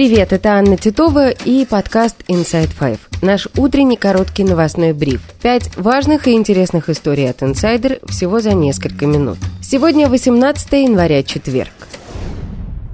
Привет, это Анна Титова и подкаст Inside Five. Наш утренний короткий новостной бриф. Пять важных и интересных историй от Insider всего за несколько минут. Сегодня 18 января, четверг.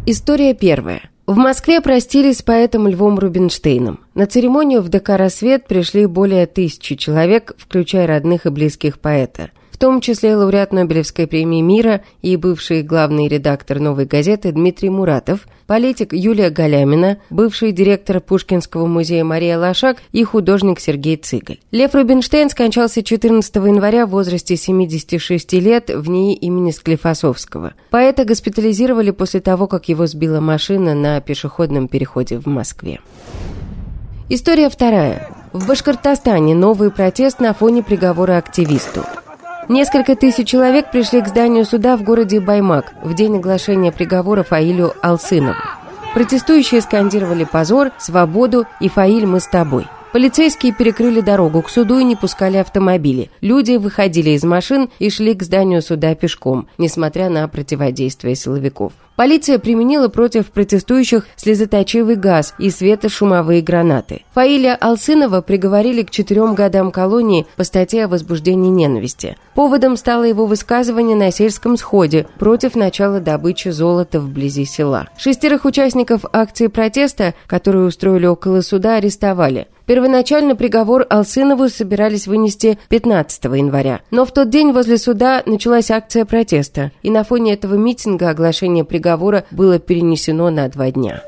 История первая. В Москве простились с поэтом Львом Рубинштейном. На церемонию в ДК «Рассвет» пришли более тысячи человек, включая родных и близких поэта в том числе лауреат Нобелевской премии мира и бывший главный редактор «Новой газеты» Дмитрий Муратов, политик Юлия Галямина, бывший директор Пушкинского музея Мария Лошак и художник Сергей Цыгаль. Лев Рубинштейн скончался 14 января в возрасте 76 лет в НИИ имени Склифосовского. Поэта госпитализировали после того, как его сбила машина на пешеходном переходе в Москве. История вторая. В Башкортостане новый протест на фоне приговора активисту. Несколько тысяч человек пришли к зданию суда в городе Баймак в день оглашения приговора Фаилю Алсынову. Протестующие скандировали «Позор», «Свободу» и «Фаиль, мы с тобой». Полицейские перекрыли дорогу к суду и не пускали автомобили. Люди выходили из машин и шли к зданию суда пешком, несмотря на противодействие силовиков. Полиция применила против протестующих слезоточивый газ и светошумовые гранаты. Фаиля Алсынова приговорили к четырем годам колонии по статье о возбуждении ненависти. Поводом стало его высказывание на сельском сходе против начала добычи золота вблизи села. Шестерых участников акции протеста, которые устроили около суда, арестовали. Первоначально приговор Алсынову собирались вынести 15 января. Но в тот день возле суда началась акция протеста, и на фоне этого митинга оглашение приговора было перенесено на два дня.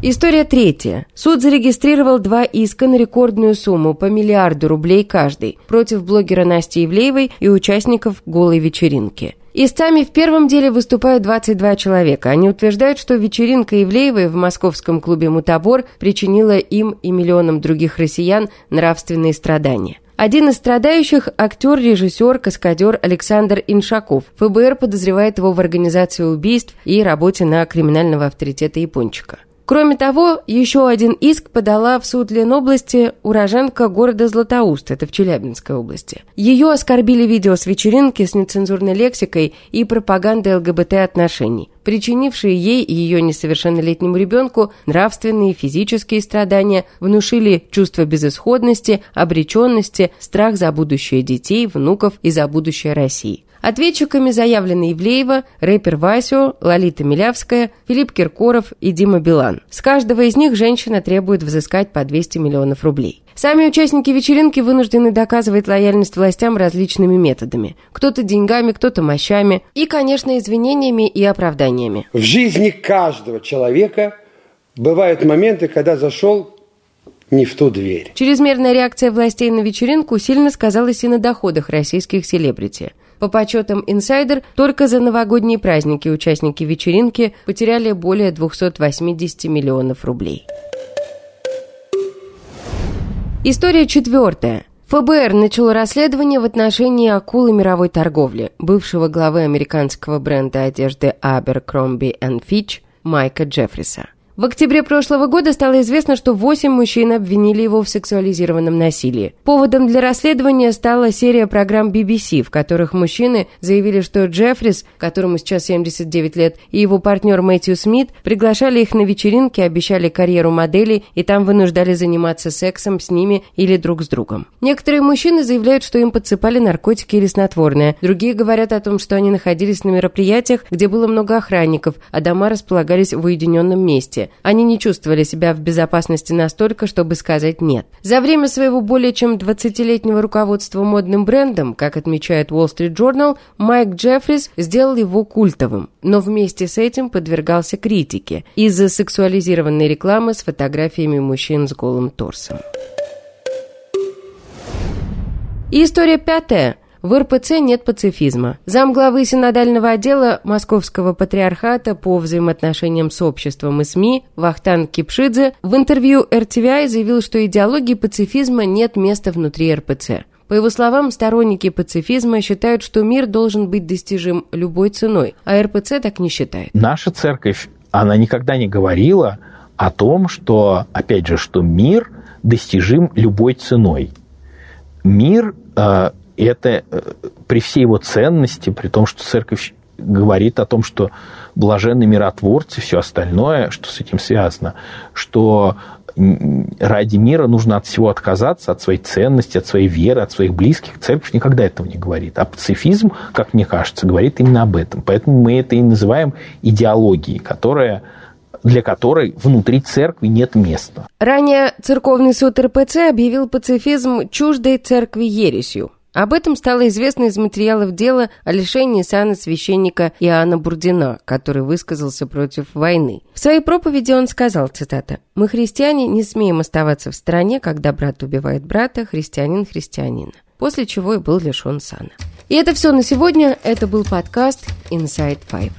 История третья. Суд зарегистрировал два иска на рекордную сумму по миллиарду рублей каждый против блогера Насти Ивлеевой и участников голой вечеринки. Истцами в первом деле выступают 22 человека. Они утверждают, что вечеринка Ивлеевой в московском клубе «Мутабор» причинила им и миллионам других россиян нравственные страдания. Один из страдающих – актер, режиссер, каскадер Александр Иншаков. ФБР подозревает его в организации убийств и работе на криминального авторитета Япончика. Кроме того, еще один иск подала в суд Ленобласти уроженка города Златоуст, это в Челябинской области. Ее оскорбили видео с вечеринки с нецензурной лексикой и пропагандой ЛГБТ-отношений, причинившие ей и ее несовершеннолетнему ребенку нравственные и физические страдания, внушили чувство безысходности, обреченности, страх за будущее детей, внуков и за будущее России. Ответчиками заявлены Ивлеева, рэпер Васю, Лолита Милявская, Филипп Киркоров и Дима Билан. С каждого из них женщина требует взыскать по 200 миллионов рублей. Сами участники вечеринки вынуждены доказывать лояльность властям различными методами. Кто-то деньгами, кто-то мощами и, конечно, извинениями и оправданиями. В жизни каждого человека бывают моменты, когда зашел не в ту дверь. Чрезмерная реакция властей на вечеринку сильно сказалась и на доходах российских селебрити. По подсчетам «Инсайдер», только за новогодние праздники участники вечеринки потеряли более 280 миллионов рублей. История четвертая. ФБР начало расследование в отношении акулы мировой торговли, бывшего главы американского бренда одежды Abercrombie Fitch Майка Джеффриса. В октябре прошлого года стало известно, что восемь мужчин обвинили его в сексуализированном насилии. Поводом для расследования стала серия программ BBC, в которых мужчины заявили, что Джеффрис, которому сейчас 79 лет, и его партнер Мэтью Смит приглашали их на вечеринки, обещали карьеру моделей и там вынуждали заниматься сексом с ними или друг с другом. Некоторые мужчины заявляют, что им подсыпали наркотики или снотворное. Другие говорят о том, что они находились на мероприятиях, где было много охранников, а дома располагались в уединенном месте. Они не чувствовали себя в безопасности настолько, чтобы сказать «нет». За время своего более чем 20-летнего руководства модным брендом, как отмечает Wall Street Journal, Майк Джеффрис сделал его культовым, но вместе с этим подвергался критике из-за сексуализированной рекламы с фотографиями мужчин с голым торсом. И история пятая. В РПЦ нет пацифизма. Замглавы синодального отдела Московского патриархата по взаимоотношениям с обществом и СМИ Вахтан Кипшидзе в интервью РТВИ заявил, что идеологии пацифизма нет места внутри РПЦ. По его словам, сторонники пацифизма считают, что мир должен быть достижим любой ценой, а РПЦ так не считает. Наша церковь, она никогда не говорила о том, что, опять же, что мир достижим любой ценой. Мир э, и это э, при всей его ценности, при том, что церковь говорит о том, что блаженны миротворцы, все остальное, что с этим связано, что ради мира нужно от всего отказаться, от своей ценности, от своей веры, от своих близких. Церковь никогда этого не говорит. А пацифизм, как мне кажется, говорит именно об этом. Поэтому мы это и называем идеологией, которая для которой внутри церкви нет места. Ранее церковный суд РПЦ объявил пацифизм чуждой церкви ересью. Об этом стало известно из материалов дела о лишении сана священника Иоанна Бурдина, который высказался против войны. В своей проповеди он сказал, цитата, «Мы, христиане, не смеем оставаться в стороне, когда брат убивает брата, христианин христианина», после чего и был лишен сана. И это все на сегодня. Это был подкаст Inside Five.